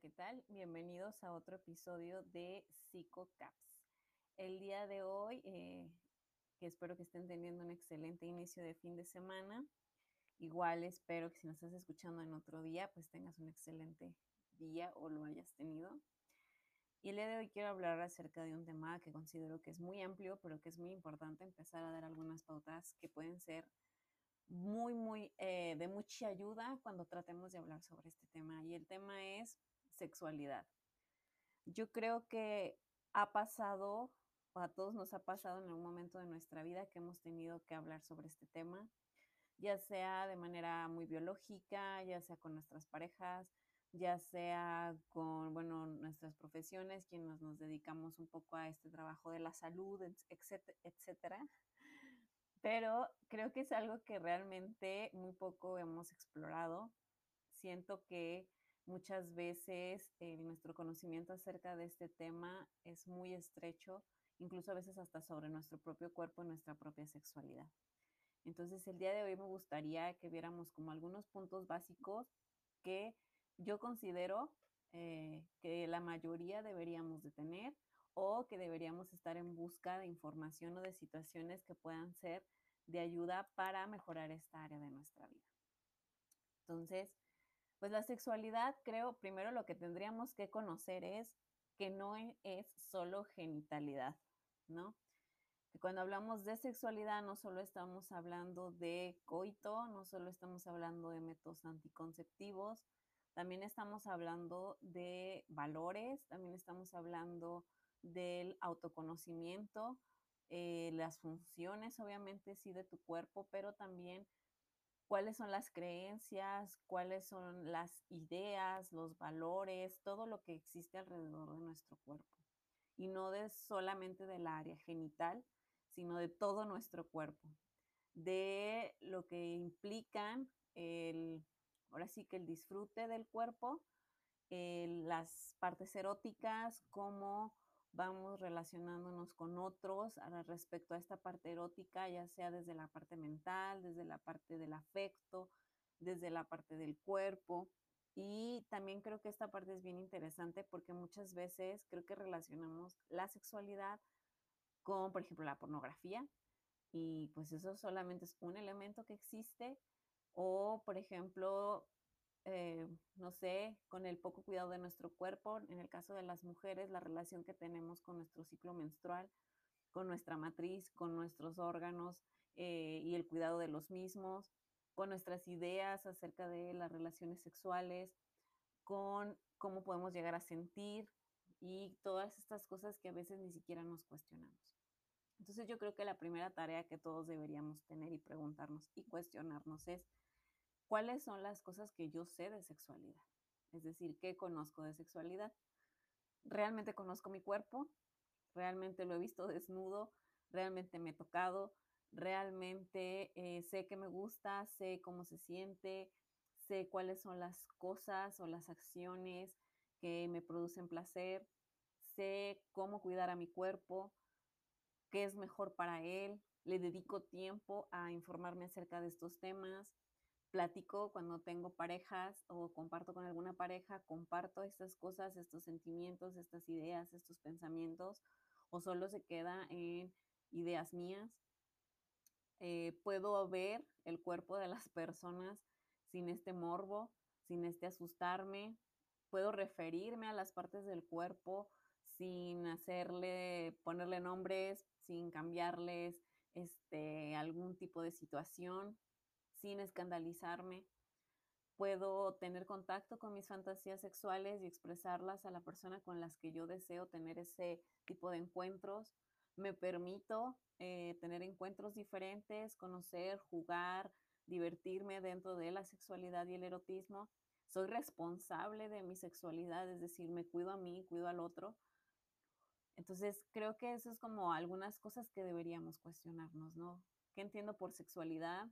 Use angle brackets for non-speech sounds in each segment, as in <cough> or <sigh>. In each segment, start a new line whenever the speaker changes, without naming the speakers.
¿qué tal? Bienvenidos a otro episodio de PsicoCaps. El día de hoy, eh, que espero que estén teniendo un excelente inicio de fin de semana. Igual espero que si nos estás escuchando en otro día, pues tengas un excelente día o lo hayas tenido. Y el día de hoy quiero hablar acerca de un tema que considero que es muy amplio, pero que es muy importante empezar a dar algunas pautas que pueden ser muy, muy eh, de mucha ayuda cuando tratemos de hablar sobre este tema. Y el tema es sexualidad. Yo creo que ha pasado, o a todos nos ha pasado en algún momento de nuestra vida que hemos tenido que hablar sobre este tema, ya sea de manera muy biológica, ya sea con nuestras parejas, ya sea con, bueno, nuestras profesiones, quienes nos dedicamos un poco a este trabajo de la salud, etcétera. Pero creo que es algo que realmente muy poco hemos explorado. Siento que muchas veces eh, nuestro conocimiento acerca de este tema es muy estrecho, incluso a veces hasta sobre nuestro propio cuerpo y nuestra propia sexualidad. Entonces, el día de hoy me gustaría que viéramos como algunos puntos básicos que yo considero eh, que la mayoría deberíamos de tener o que deberíamos estar en busca de información o de situaciones que puedan ser de ayuda para mejorar esta área de nuestra vida. Entonces, pues la sexualidad, creo, primero lo que tendríamos que conocer es que no e, es solo genitalidad, ¿no? Cuando hablamos de sexualidad no solo estamos hablando de coito, no solo estamos hablando de métodos anticonceptivos, también estamos hablando de valores, también estamos hablando del autoconocimiento, eh, las funciones, obviamente, sí, de tu cuerpo, pero también cuáles son las creencias, cuáles son las ideas, los valores, todo lo que existe alrededor de nuestro cuerpo. Y no de solamente del área genital, sino de todo nuestro cuerpo, de lo que implican el ahora sí que el disfrute del cuerpo, las partes eróticas, cómo vamos relacionándonos con otros respecto a esta parte erótica, ya sea desde la parte mental, desde la parte del afecto, desde la parte del cuerpo. Y también creo que esta parte es bien interesante porque muchas veces creo que relacionamos la sexualidad con, por ejemplo, la pornografía. Y pues eso solamente es un elemento que existe, o, por ejemplo, eh, no sé, con el poco cuidado de nuestro cuerpo, en el caso de las mujeres, la relación que tenemos con nuestro ciclo menstrual, con nuestra matriz, con nuestros órganos eh, y el cuidado de los mismos, con nuestras ideas acerca de las relaciones sexuales, con cómo podemos llegar a sentir y todas estas cosas que a veces ni siquiera nos cuestionamos. Entonces yo creo que la primera tarea que todos deberíamos tener y preguntarnos y cuestionarnos es, cuáles son las cosas que yo sé de sexualidad. Es decir, ¿qué conozco de sexualidad? ¿Realmente conozco mi cuerpo? ¿Realmente lo he visto desnudo? ¿Realmente me he tocado? ¿Realmente eh, sé que me gusta? ¿Sé cómo se siente? ¿Sé cuáles son las cosas o las acciones que me producen placer? ¿Sé cómo cuidar a mi cuerpo? ¿Qué es mejor para él? ¿Le dedico tiempo a informarme acerca de estos temas? Platico cuando tengo parejas o comparto con alguna pareja, comparto estas cosas, estos sentimientos, estas ideas, estos pensamientos, o solo se queda en ideas mías. Eh, puedo ver el cuerpo de las <laughs> personas sin este morbo, sin este asustarme. Puedo referirme a las partes del cuerpo sin hacerle, ponerle nombres, sin cambiarles este, algún tipo de situación sin escandalizarme. Puedo tener contacto con mis fantasías sexuales y expresarlas a la persona con las que yo deseo tener ese tipo de encuentros. Me permito eh, tener encuentros diferentes, conocer, jugar, divertirme dentro de la sexualidad y el erotismo. Soy responsable de mi sexualidad, es decir, me cuido a mí, cuido al otro. Entonces, creo que eso es como algunas cosas que deberíamos cuestionarnos, ¿no? ¿Qué entiendo por sexualidad?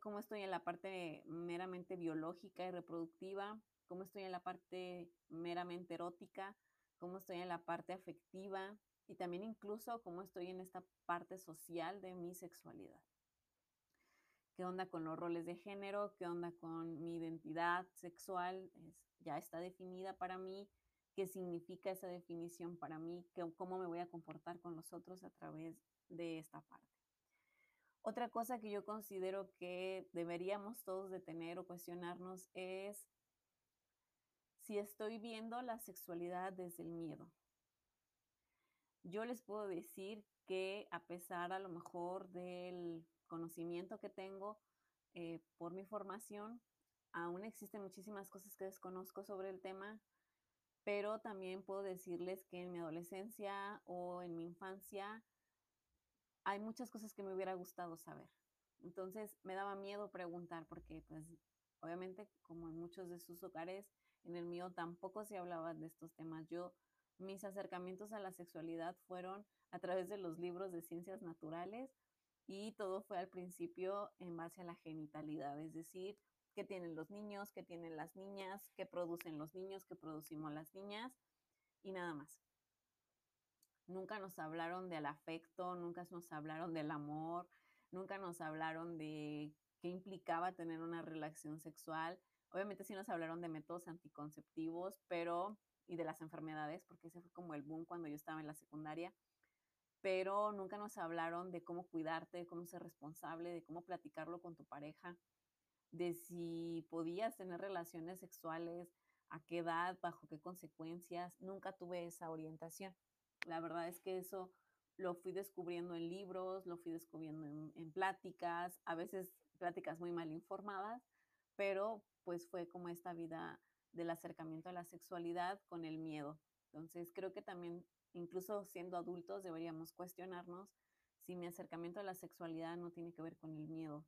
Cómo estoy en la parte meramente biológica y reproductiva, cómo estoy en la parte meramente erótica, cómo estoy en la parte afectiva y también incluso cómo estoy en esta parte social de mi sexualidad. ¿Qué onda con los roles de género? ¿Qué onda con mi identidad sexual? ya está definida para mí, qué significa esa definición para mí, cómo me voy a comportar con los otros a través de esta parte. Otra cosa que yo considero que deberíamos todos de tener o cuestionarnos es si estoy viendo la sexualidad desde el miedo. Yo les puedo decir que a pesar a lo mejor del conocimiento que tengo eh, por mi formación, aún existen muchísimas cosas que desconozco sobre el tema, pero también puedo decirles que en mi adolescencia o en mi infancia hay muchas cosas que me hubiera gustado saber. Entonces me daba miedo preguntar porque pues obviamente como en muchos de sus hogares, en el mío tampoco se hablaba de estos temas. Yo, mis acercamientos a la sexualidad fueron a través de los libros de ciencias naturales y todo fue al principio en base a la genitalidad, es decir, qué tienen los niños, qué tienen las niñas, qué producen los niños, qué producimos las niñas y nada más. Nunca nos hablaron del afecto, nunca nos hablaron del amor, nunca nos hablaron de qué implicaba tener una relación sexual. Obviamente sí nos hablaron de métodos anticonceptivos, pero y de las enfermedades, porque ese fue como el boom cuando yo estaba en la secundaria, pero nunca nos hablaron de cómo cuidarte, de cómo ser responsable, de cómo platicarlo con tu pareja, de si podías tener relaciones sexuales, a qué edad, bajo qué consecuencias. Nunca tuve esa orientación. La verdad es que eso lo fui descubriendo en libros, lo fui descubriendo en, pláticas, a veces pláticas muy mal informadas, pero pues fue como esta vida del acercamiento a la sexualidad con el miedo. Entonces creo que también, incluso siendo adultos, deberíamos cuestionarnos si mi acercamiento a la sexualidad no tiene que ver con el miedo,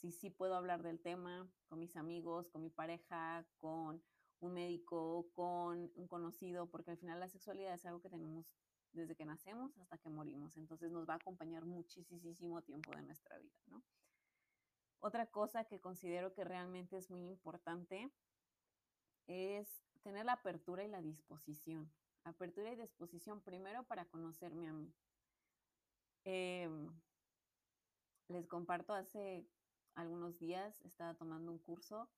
si sí puedo hablar del tema con mis amigos, con mi pareja, con un médico, con un conocido, porque al final la sexualidad es algo que tenemos desde que nacemos hasta que morimos. Entonces nos va a acompañar muchísimo tiempo de nuestra vida, ¿no? Otra cosa que considero que realmente es muy importante es tener la apertura y la disposición. Apertura y disposición primero para conocerme a mí. Em, les comparto hace algunos días estaba tomando un curso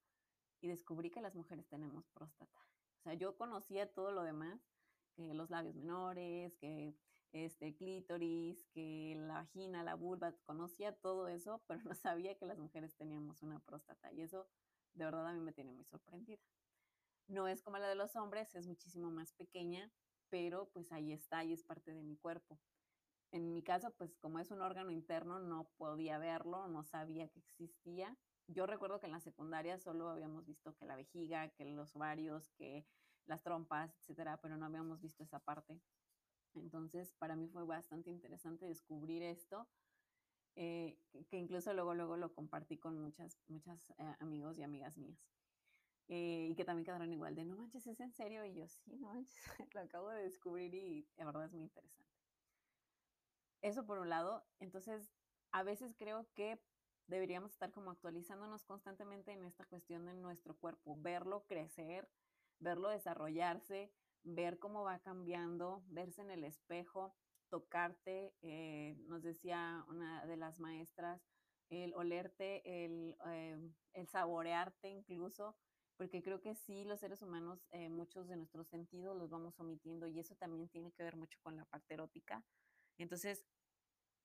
y descubrí que las mujeres tenemos próstata. O sea, yo conocía todo lo demás, que los labios menores, que este clítoris, que la vagina, la vulva, conocía todo eso, pero no sabía que las mujeres teníamos una próstata y eso de verdad a mí me tiene muy sorprendida. No es como la de los hombres, es muchísimo más pequeña, pero pues ahí está y es parte de mi cuerpo. En mi caso, pues como es un órgano interno, no podía verlo, no sabía que existía. Yo recuerdo que en la secundaria solo habíamos visto que la vejiga, que los ovarios, que las trompas, etcétera, pero no habíamos visto esa parte. Entonces, para mí fue bastante interesante descubrir esto, eh, que incluso luego, luego lo compartí con muchas, muchas eh, amigos y amigas mías. Eh, y que también quedaron igual de, no manches, ¿es en serio? Y yo, sí, no manches, <laughs> lo acabo de descubrir y de verdad es muy interesante. Eso por un lado. Entonces, a veces creo que deberíamos estar como actualizándonos constantemente en esta cuestión de nuestro cuerpo, verlo crecer, verlo desarrollarse, ver cómo va cambiando, verse en el espejo, tocarte, eh, nos decía una de las maestras, el olerte, el, eh, saborearte incluso, porque creo que sí, los seres humanos, eh, muchos de nuestros sentidos los vamos omitiendo y eso también tiene que ver mucho con la parte erótica. Entonces,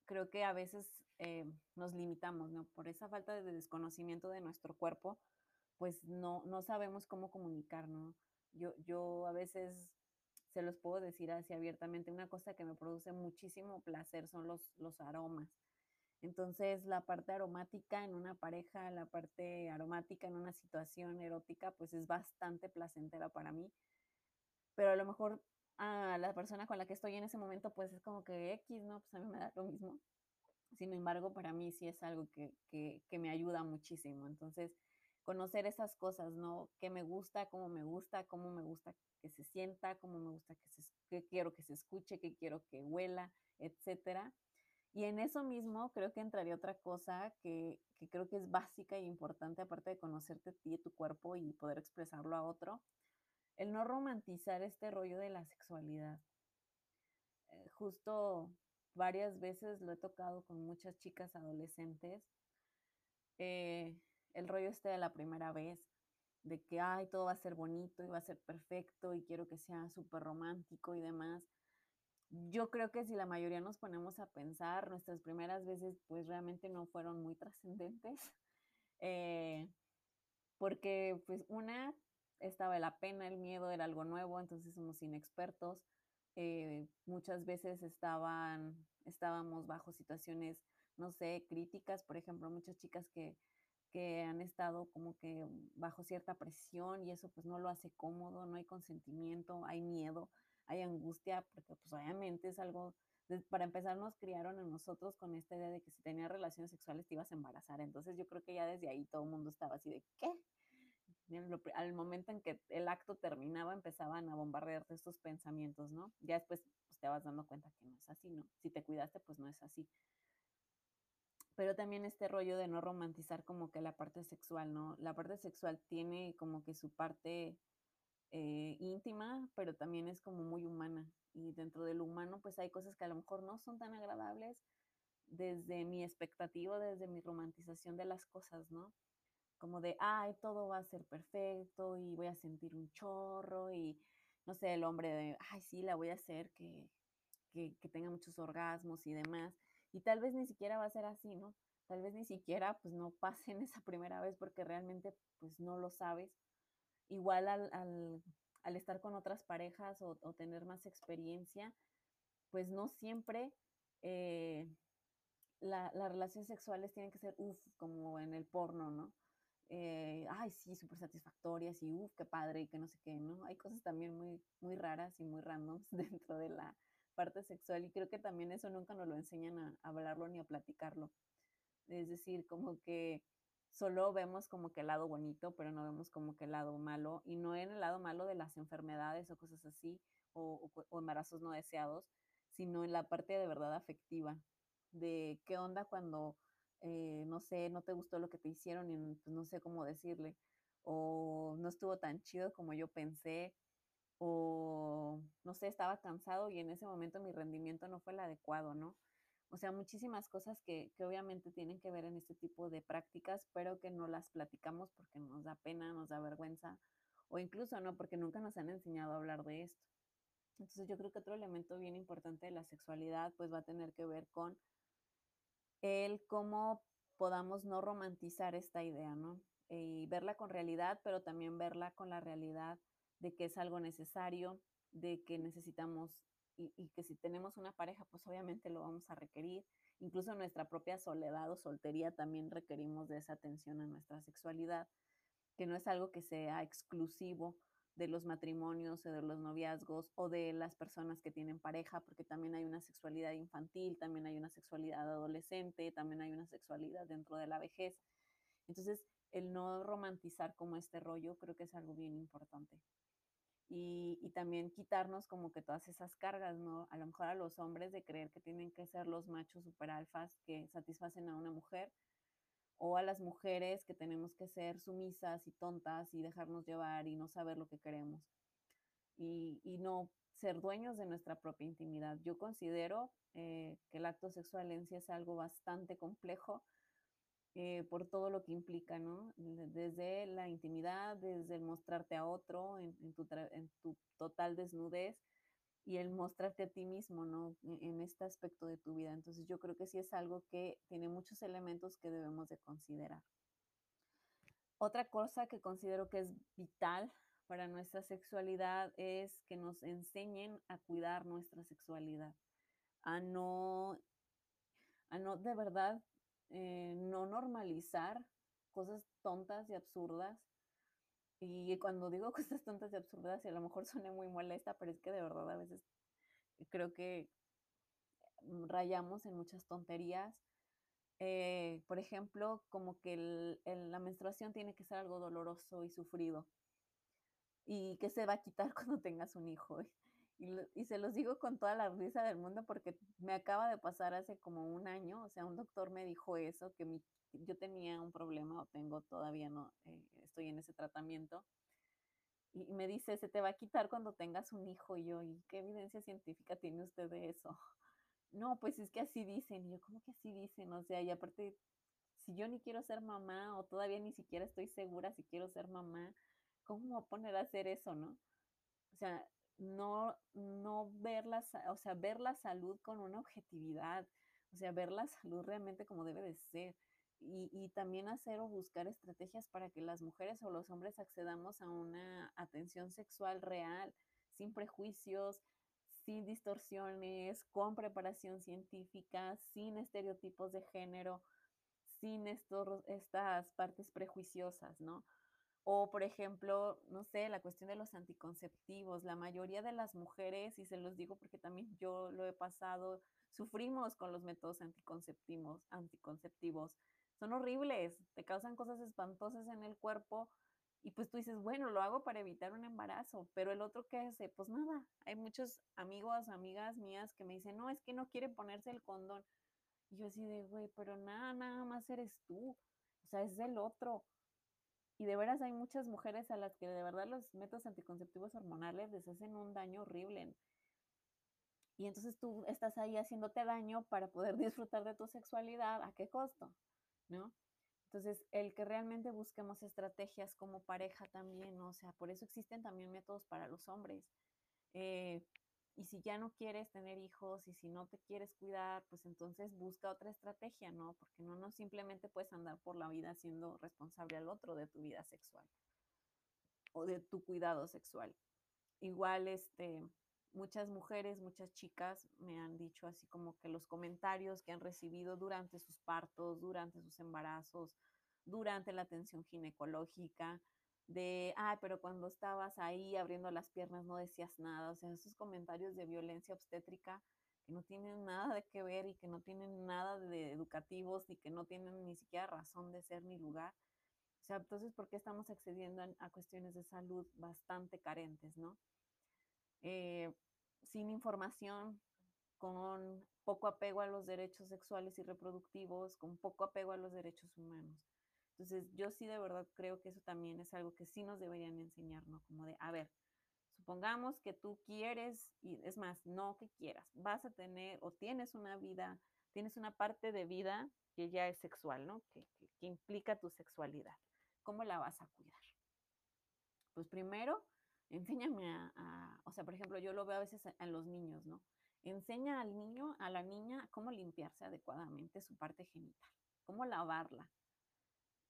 creo que a veces eh, nos limitamos. Por esa falta de desconocimiento de nuestro cuerpo, pues no, no sabemos cómo comunicar, ¿no? Yo, yo a veces se los puedo decir así abiertamente, una cosa que me produce muchísimo placer son los, los aromas. Entonces, la parte aromática en una pareja, la parte aromática en una situación erótica, pues es bastante placentera para mí. Pero a lo mejor a la persona con la que estoy en ese momento, pues es como que X, ¿no? Pues a mí me da lo mismo. Sin embargo, para mí sí es algo que, que, me ayuda muchísimo. Entonces, conocer esas cosas, ¿no? ¿Qué me gusta, cómo me gusta, cómo me gusta que se sienta, cómo me gusta que, se, que quiero que se escuche, qué quiero que huela, etcétera. Y en eso mismo creo que entraría otra cosa que, que creo que es básica e importante, aparte de conocerte a ti y tu cuerpo y poder expresarlo a otro, el no romantizar este rollo de la sexualidad. Eh, justo varias veces lo he tocado con muchas chicas adolescentes. Eh, el rollo este de la primera vez, de que, ay, todo va a ser bonito y va a ser perfecto y quiero que sea súper romántico y demás. Yo creo que si la mayoría nos ponemos a pensar, nuestras primeras veces pues realmente no fueron muy trascendentes, <laughs> eh, porque pues una, estaba la pena, el miedo era algo nuevo, entonces somos inexpertos. Eh, muchas veces estaban, estábamos bajo situaciones, no sé, críticas, por ejemplo, muchas chicas que, que han estado como que bajo cierta presión y eso pues no lo hace cómodo, no hay consentimiento, hay miedo, hay angustia, porque pues obviamente es algo, para empezar nos criaron en nosotros con esta idea de que si tenías relaciones sexuales te ibas a embarazar, entonces yo creo que ya desde ahí todo el mundo estaba así de, ¿qué? al momento en que el acto terminaba empezaban a bombardearte estos pensamientos, ¿no? Ya después pues, te vas dando cuenta que no es así, ¿no? Si te cuidaste, pues no es así. Pero también este rollo de no romantizar como que la parte sexual, ¿no? La parte sexual tiene como que su parte eh, íntima, pero también es como muy humana. Y dentro del humano, pues hay cosas que a lo mejor no son tan agradables desde mi expectativa, desde mi romantización de las cosas, ¿no? como de, ay, todo va a ser perfecto y voy a sentir un chorro y, no sé, el hombre de, ay, sí, la voy a hacer que, que, que tenga muchos orgasmos y demás. Y tal vez ni siquiera va a ser así, ¿no? Tal vez ni siquiera, pues, no pase en esa primera vez porque realmente, pues, no lo sabes. Igual al, al, estar con otras parejas o, o, tener más experiencia, pues no siempre eh, la, las relaciones sexuales tienen que ser, uff, como en el porno, ¿no? eh, ay, sí, súper satisfactorias y uff, qué padre y que no sé qué, ¿no? Hay cosas también muy, muy raras y muy randoms <laughs> dentro de la parte sexual y creo que también eso nunca nos lo enseñan a, hablarlo ni a platicarlo. Es decir, como que solo vemos como que el lado bonito, pero no vemos como que el lado malo, y no en el lado malo de las enfermedades o cosas así, o embarazos no deseados, sino en la parte de verdad afectiva, de qué onda cuando eh, no sé, no te gustó lo que te hicieron y pues, no sé cómo decirle, o no estuvo tan chido como yo pensé, o no sé, estaba cansado y en ese momento mi rendimiento no fue el adecuado, ¿no? O sea, muchísimas cosas que, que obviamente tienen que ver en este tipo de prácticas, pero que no las platicamos porque nos da pena, nos da vergüenza, o incluso no, porque nunca nos han enseñado a hablar de esto. Entonces yo creo que otro elemento bien importante de la sexualidad pues va a tener que ver con el cómo podamos no romantizar esta idea, ¿no? Y verla con realidad, pero también verla con la realidad de que es algo necesario, de que necesitamos y, que si tenemos una pareja, pues obviamente lo vamos a requerir. Incluso nuestra propia soledad o soltería también requerimos de esa atención a nuestra sexualidad, que no es algo que sea exclusivo de los matrimonios o de los noviazgos o de las personas que tienen pareja, porque también hay una sexualidad infantil, también hay una sexualidad adolescente, también hay una sexualidad dentro de la vejez. Entonces, el no romantizar como este rollo creo que es algo bien importante. Y, también quitarnos como que todas esas cargas, ¿no? A lo mejor a los hombres de creer que tienen que ser los machos super alfas que satisfacen a una mujer, o a las mujeres que tenemos que ser sumisas y tontas y dejarnos llevar y no saber lo que queremos y, y no ser dueños de nuestra propia intimidad. Yo considero eh, que el acto sexual es algo bastante complejo eh, por todo lo que implica, ¿no? Desde la intimidad, desde el mostrarte a otro en, en, tu, en tu total desnudez, y el mostrarte a ti mismo, ¿no? E-, en este aspecto de tu vida. Entonces yo creo que sí es algo que tiene muchos elementos que debemos de considerar. Otra cosa que considero que es vital para nuestra sexualidad es que nos enseñen a cuidar nuestra sexualidad, a no, a no de verdad, eh, no normalizar cosas tontas y absurdas y cuando digo <laughs> cosas tontas y absurdas, y a lo mejor suene muy molesta, pero es que de verdad a veces creo que rayamos en muchas tonterías. Eh, por ejemplo, como que la menstruación tiene que ser algo doloroso y sufrido y que se va a quitar <laughs> cuando tengas un hijo. Y, se los digo con toda la risa del mundo porque me acaba de pasar hace como un año, o sea, un doctor me dijo eso, que mi yo tenía un problema o tengo todavía no, eh, estoy en ese tratamiento. Y me dice, se te va a quitar cuando tengas un hijo. Y yo, ¿y qué evidencia científica tiene usted de eso? <laughs> No, pues es que así dicen. Y yo, ¿cómo que así dicen? O sea, y aparte, si yo ni quiero ser mamá o todavía ni siquiera estoy segura si quiero ser mamá, ¿cómo voy a poner a hacer eso, no? O sea, no, no ver la, o sea, ver la salud con una objetividad, o sea, ver la <laughs> salud realmente como debe de ser. Y, y, también hacer o buscar estrategias para que las mujeres o los hombres accedamos a una atención sexual real, sin prejuicios, sin distorsiones, con preparación científica, sin estereotipos de género, sin estos, estas partes prejuiciosas, ¿no? O, por ejemplo, no sé, la cuestión de los anticonceptivos. La mayoría de las mujeres, y se los digo porque también yo lo he pasado, sufrimos con los métodos anticonceptivos, anticonceptivos. Son horribles, te causan cosas espantosas en el cuerpo y pues tú dices, bueno, lo hago para evitar un embarazo, pero el otro que hace, pues nada, hay muchos amigos, amigas mías que me dicen, no, es que no quiere ponerse el condón. Y yo así de, güey, pero nada, nada más eres tú, o sea, es el otro. Y de veras hay muchas mujeres a las que de verdad los métodos anticonceptivos hormonales les hacen un daño horrible. Y entonces tú estás ahí haciéndote daño para poder <laughs> disfrutar de tu sexualidad, ¿a qué costo? ¿No? Entonces, el que realmente busquemos estrategias como pareja también, o sea, por eso existen también métodos para los hombres. Eh, y si ya no quieres tener hijos y si no te quieres cuidar, pues entonces busca otra estrategia, ¿no? Porque no, no simplemente puedes andar por la vida siendo responsable al otro de tu vida sexual o de tu cuidado sexual. Igual, este, muchas mujeres, muchas chicas me han dicho así como que los comentarios que han recibido durante sus partos, durante sus embarazos, durante la atención ginecológica, de, ah, pero cuando estabas ahí abriendo las piernas no decías nada, o sea, esos comentarios de violencia obstétrica que no tienen nada de que ver y que no tienen nada de educativos y que no tienen ni siquiera razón de ser ni lugar. O sea, entonces, ¿por qué estamos accediendo a, cuestiones de salud bastante carentes, no? Eh, sin información, con poco apego a los derechos sexuales y reproductivos, con poco apego a los derechos humanos. Entonces, yo sí de verdad creo que eso también es algo que sí nos deberían enseñar, ¿no? Como de, a ver, supongamos que tú quieres, y es más, no que quieras, vas a tener o tienes una vida, tienes una parte de vida que ya es sexual, ¿no? Que, que, que implica tu sexualidad. ¿Cómo la vas a cuidar? Pues primero, enséñame a, a, o sea, por ejemplo, yo lo veo a veces en los niños, ¿no? Enseña al niño, a la niña, cómo limpiarse adecuadamente su parte genital, cómo lavarla,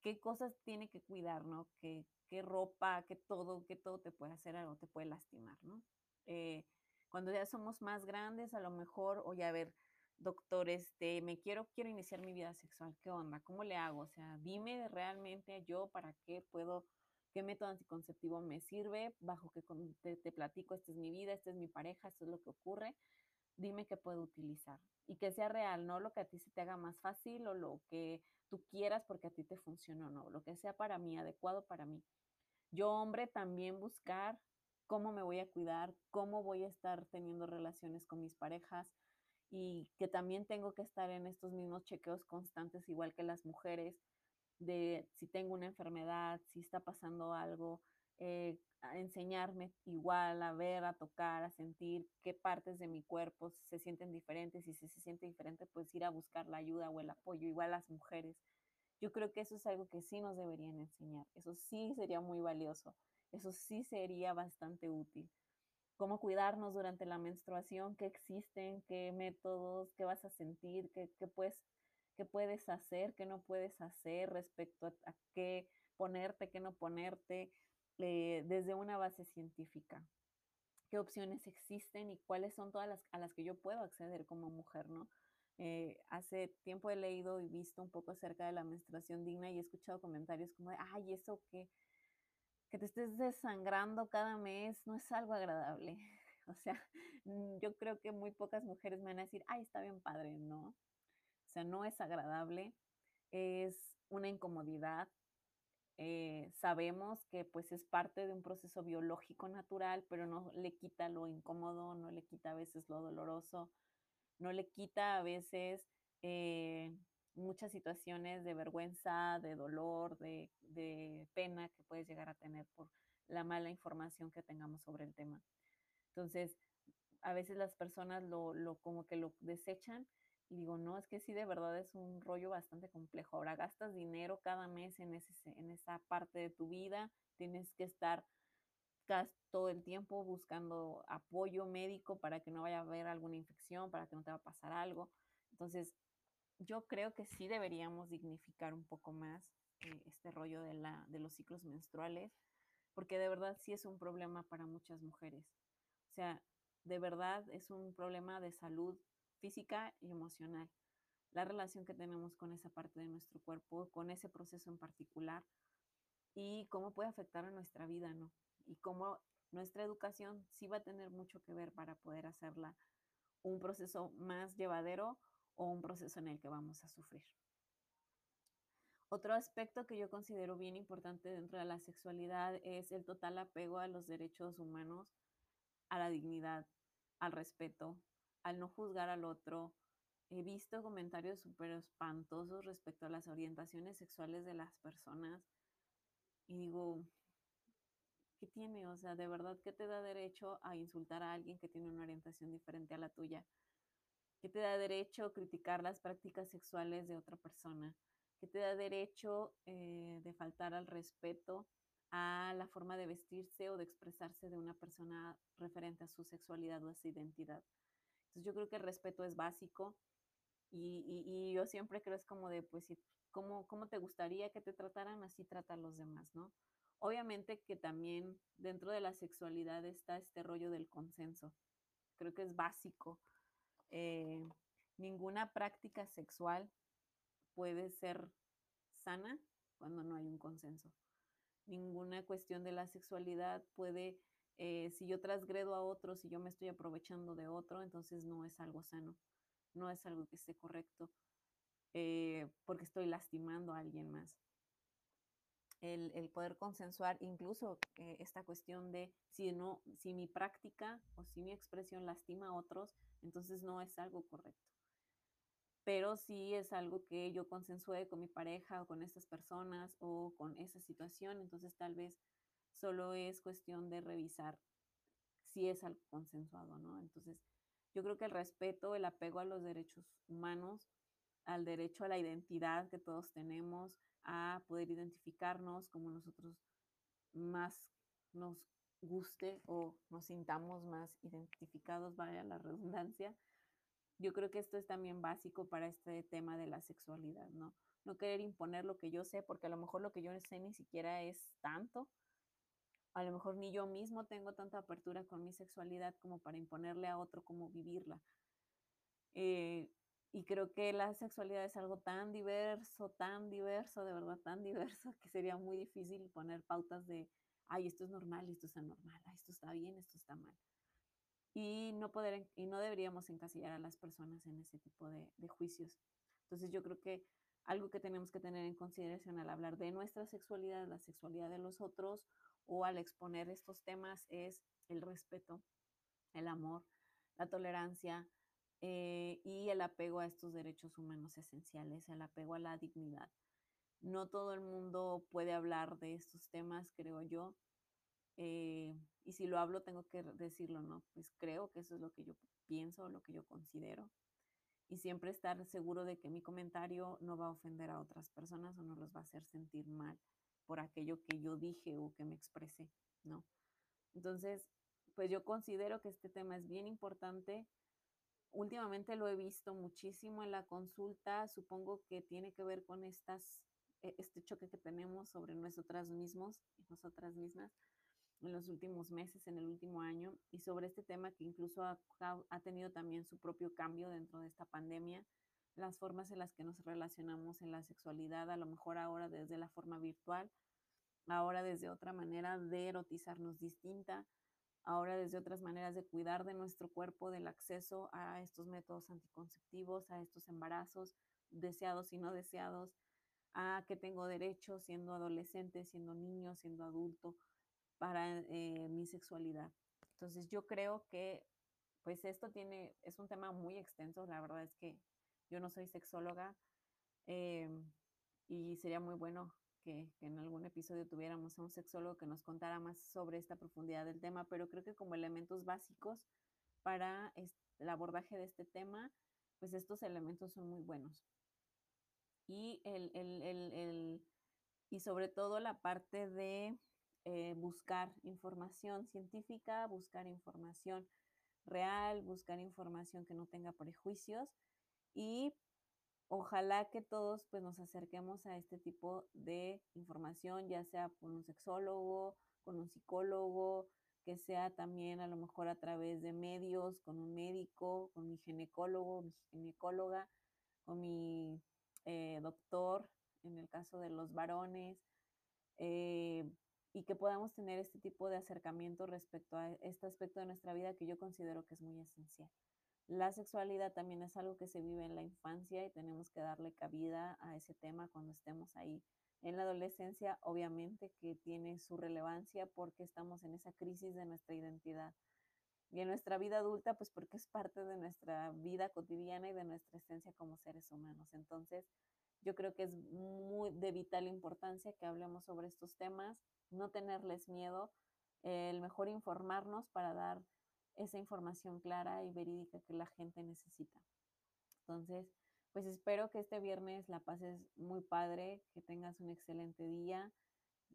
qué cosas tiene que cuidar, ¿no? Qué, qué ropa, qué todo, qué todo te puede hacer algo, te puede lastimar, ¿no? Eh, cuando ya somos más grandes, a lo mejor, oye, a ver, doctor, este, me quiero, quiero iniciar mi vida sexual, ¿qué onda? ¿Cómo le hago? O sea, dime realmente yo para qué puedo qué método anticonceptivo me sirve, bajo que te, te, platico, esta es mi vida, esta es mi pareja, esto es lo que ocurre, dime qué puedo utilizar. Y que sea real, no lo que a ti se te haga más fácil o lo que tú quieras porque a ti te funcionó, no, lo que sea para mí, adecuado para mí. Yo, hombre, también buscar cómo me voy a cuidar, cómo voy a estar teniendo relaciones con mis parejas y que también tengo que estar en estos mismos chequeos constantes, igual que las mujeres, de si tengo una enfermedad, si está pasando algo, eh, a enseñarme igual a ver, a tocar, a sentir qué partes de mi cuerpo se sienten diferentes y si se siente diferente, pues ir a buscar la ayuda o el apoyo, igual las mujeres. Yo creo que eso es algo que sí nos deberían enseñar, eso sí sería muy valioso, eso sí sería bastante útil. Cómo cuidarnos durante la menstruación, qué existen, qué métodos, qué vas a sentir, qué, qué puedes qué puedes hacer, qué no puedes hacer respecto a, a qué ponerte, qué no ponerte, eh, desde una base científica. ¿Qué opciones existen y cuáles son todas las a las que yo puedo acceder como mujer, no? Eh, hace tiempo he leído y visto un poco acerca de la menstruación digna y he escuchado comentarios como de, ay, eso que, que te estés desangrando cada mes no es algo agradable. <laughs> O sea, yo creo que muy pocas mujeres me van a decir, ay, está bien padre, ¿no? O sea, no es agradable, es una incomodidad. Eh, sabemos que pues es parte de un proceso biológico natural, pero no le quita lo incómodo, no le quita a veces lo doloroso, no le quita a veces eh, muchas situaciones de vergüenza, de dolor, de, de, pena que puedes llegar a tener por la mala información que tengamos sobre el tema. Entonces, a veces las personas lo, lo como que lo desechan Y digo, no, es que sí, de verdad es un rollo bastante complejo. Ahora gastas dinero cada mes en, ese, en esa parte de tu vida, tienes que estar todo el tiempo buscando apoyo médico para que no vaya a haber alguna infección, para que no te va a pasar algo. Entonces, yo creo que sí deberíamos dignificar un poco más eh, este rollo de, la, de los ciclos menstruales, porque de verdad sí es un problema para muchas mujeres. O sea, de verdad es un problema de salud física y emocional. La relación que tenemos con esa parte de nuestro cuerpo, con ese proceso en particular y cómo puede afectar a nuestra vida, ¿no? Y cómo nuestra educación sí va a tener mucho que ver para poder hacerla un proceso más llevadero o un proceso en el que vamos a sufrir. Otro aspecto que yo considero bien importante dentro de la sexualidad es el total apego a los derechos humanos, a la dignidad, al respeto, al no juzgar al otro. He visto comentarios súper espantosos respecto a las orientaciones sexuales de las personas y digo, ¿qué tiene? O sea, de verdad, ¿qué te da derecho a insultar a alguien que tiene una orientación diferente a la tuya? ¿Qué te da derecho criticar las prácticas sexuales de otra persona? ¿Qué te da derecho eh, de faltar al respeto a la forma de vestirse o de expresarse de una persona referente a su sexualidad o a su identidad? Entonces yo creo que el respeto es básico y, yo siempre creo es como de, pues, ¿cómo, ¿cómo te gustaría que te trataran? Así trata a los demás, ¿no? Obviamente que también dentro de la sexualidad está este rollo del consenso. Creo que es básico. Eh, ninguna práctica sexual puede ser sana cuando no hay un consenso. Ninguna cuestión de la sexualidad puede, eh, si yo transgredo a otro, si yo me estoy aprovechando de otro, entonces no es algo sano, no es algo que esté correcto, eh, porque estoy lastimando a alguien más el, poder consensuar incluso eh, esta cuestión de si, no, si mi práctica o si mi expresión lastima a otros, entonces no es algo correcto. Pero si es algo que yo consensué con mi pareja o con estas personas o con esa situación, entonces tal vez solo es cuestión de revisar si es algo consensuado, ¿no? Entonces, yo creo que el respeto, el apego a los derechos humanos, al derecho a la identidad que todos tenemos, a poder identificarnos como nosotros más nos guste o nos sintamos más identificados, vaya la redundancia. Yo creo que esto es también básico para este tema de la sexualidad, ¿no? No querer imponer lo que yo sé, porque a lo mejor lo que yo sé ni siquiera es tanto. A lo mejor ni yo mismo tengo tanta apertura con mi sexualidad como para imponerle a otro cómo vivirla. Eh, y creo que la sexualidad es algo tan diverso, tan diverso, de verdad tan <laughs> diverso, que sería muy difícil poner pautas de, ay, esto es normal, esto es anormal, esto está bien, esto está mal. Y no, poder, y no deberíamos encasillar a las personas en ese tipo de, de juicios. Entonces yo creo que algo que tenemos que tener en consideración al hablar de nuestra sexualidad, la sexualidad de los otros o al exponer estos temas es el respeto, el amor, la tolerancia, eh, y el apego a estos derechos humanos esenciales, el apego a la dignidad. No todo el mundo puede hablar de estos temas, creo yo. Eh, y si lo hablo, tengo que decirlo, ¿no? Pues creo que eso es lo que yo pienso, lo que yo considero. Y siempre estar seguro de que mi comentario no va a ofender a otras personas o no los va a hacer sentir mal por aquello que yo dije o que me expresé, ¿no? Entonces, pues yo considero que este tema es bien importante últimamente lo he visto muchísimo en la consulta, supongo que tiene que ver con e, este choque que tenemos sobre nosotras mismos y nosotras mismas en los últimos meses, en el último año, y sobre este tema que incluso ha tenido también su propio cambio dentro de esta pandemia, las formas en las que nos relacionamos en la sexualidad, a lo mejor ahora desde la forma virtual, ahora desde otra manera de erotizarnos distinta, ahora desde otras maneras de cuidar de nuestro cuerpo, del acceso a estos métodos anticonceptivos, a estos embarazos deseados y no deseados, a que tengo derecho siendo adolescente, siendo niño, siendo adulto, para eh, mi sexualidad. Entonces yo creo que pues esto tiene, es un tema muy extenso, la verdad es que yo no soy sexóloga eh, y sería muy bueno que, en algún episodio tuviéramos a un sexólogo que nos contara más sobre esta profundidad del tema, pero creo que como elementos básicos para el abordaje de este tema, pues estos elementos son muy buenos. Y, el, el, el, y sobre todo la parte de eh, buscar información científica, buscar información real, buscar información que no tenga prejuicios y ojalá que todos pues nos acerquemos a este tipo de información, ya sea con un sexólogo, con un psicólogo, que sea también a lo mejor a través de medios, con un médico, con mi ginecólogo, mi ginecóloga, con mi eh, doctor, en el caso de los varones, eh, y que podamos tener este tipo de acercamiento respecto a este aspecto de nuestra vida que yo considero que es muy esencial. La sexualidad también es algo que se vive en la infancia y tenemos que darle cabida a ese tema cuando estemos ahí. En la adolescencia, obviamente que tiene su relevancia porque estamos en esa crisis de nuestra identidad. Y en nuestra vida adulta, pues porque es parte de nuestra vida cotidiana y de nuestra esencia como seres humanos. Entonces, yo creo que es muy de vital importancia que hablemos sobre estos temas, no tenerles miedo, el mejor informarnos para dar esa información clara y verídica que la gente necesita. Entonces, pues espero que este viernes la pases muy padre, que tengas un excelente día,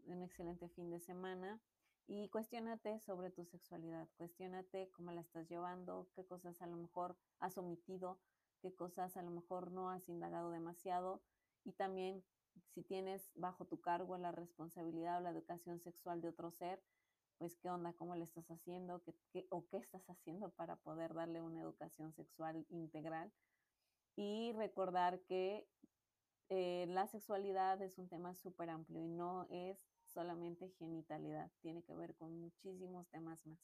un excelente fin de semana y cuestionate sobre tu sexualidad, cuestionate cómo la estás llevando, qué cosas a lo mejor has omitido, qué cosas a lo mejor no has indagado demasiado y también si tienes bajo tu cargo la responsabilidad o la educación sexual de otro ser, pues qué onda, cómo le estás haciendo ¿Qué, o qué estás haciendo para poder darle una educación sexual integral. Y recordar que eh, la sexualidad es un tema súper amplio y no es solamente genitalidad, tiene que ver con muchísimos temas más.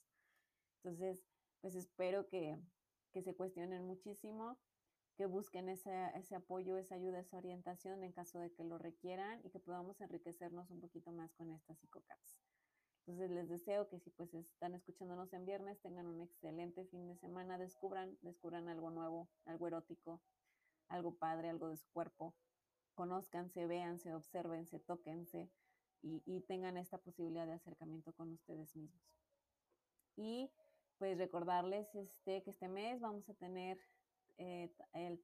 Entonces, pues espero que, que se cuestionen muchísimo que busquen ese, ese apoyo, esa ayuda, esa orientación en caso de que lo requieran y que podamos enriquecernos un poquito más con estas psicocaps. Entonces les deseo que si pues están escuchándonos en viernes, tengan un excelente fin de semana, descubran, descubran algo nuevo, algo erótico, algo padre, algo de su cuerpo, conózcanse, véanse, observense, tóquense y, y tengan esta posibilidad de acercamiento con ustedes mismos. Y pues recordarles este, que este mes vamos a tener eh, el,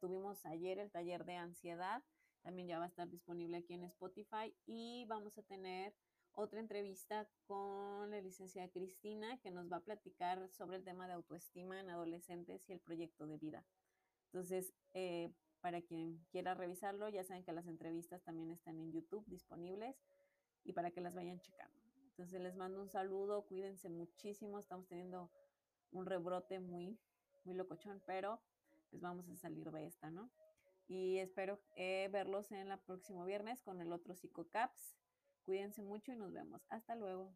tuvimos ayer el taller de ansiedad, también ya va a estar disponible aquí en Spotify y vamos a tener otra entrevista con la licenciada Cristina que nos va a platicar sobre el tema de autoestima en adolescentes y el proyecto de vida. Entonces, eh, para quien quiera revisarlo, ya saben que las entrevistas también están en YouTube disponibles y para que las vayan checando. Entonces les mando un saludo, cuídense muchísimo, estamos teniendo un rebrote muy muy locochón, pero pues vamos a salir de esta, ¿no? Y espero eh, verlos en el próximo viernes con el otro Psicocaps. Cuídense mucho y nos vemos. Hasta luego.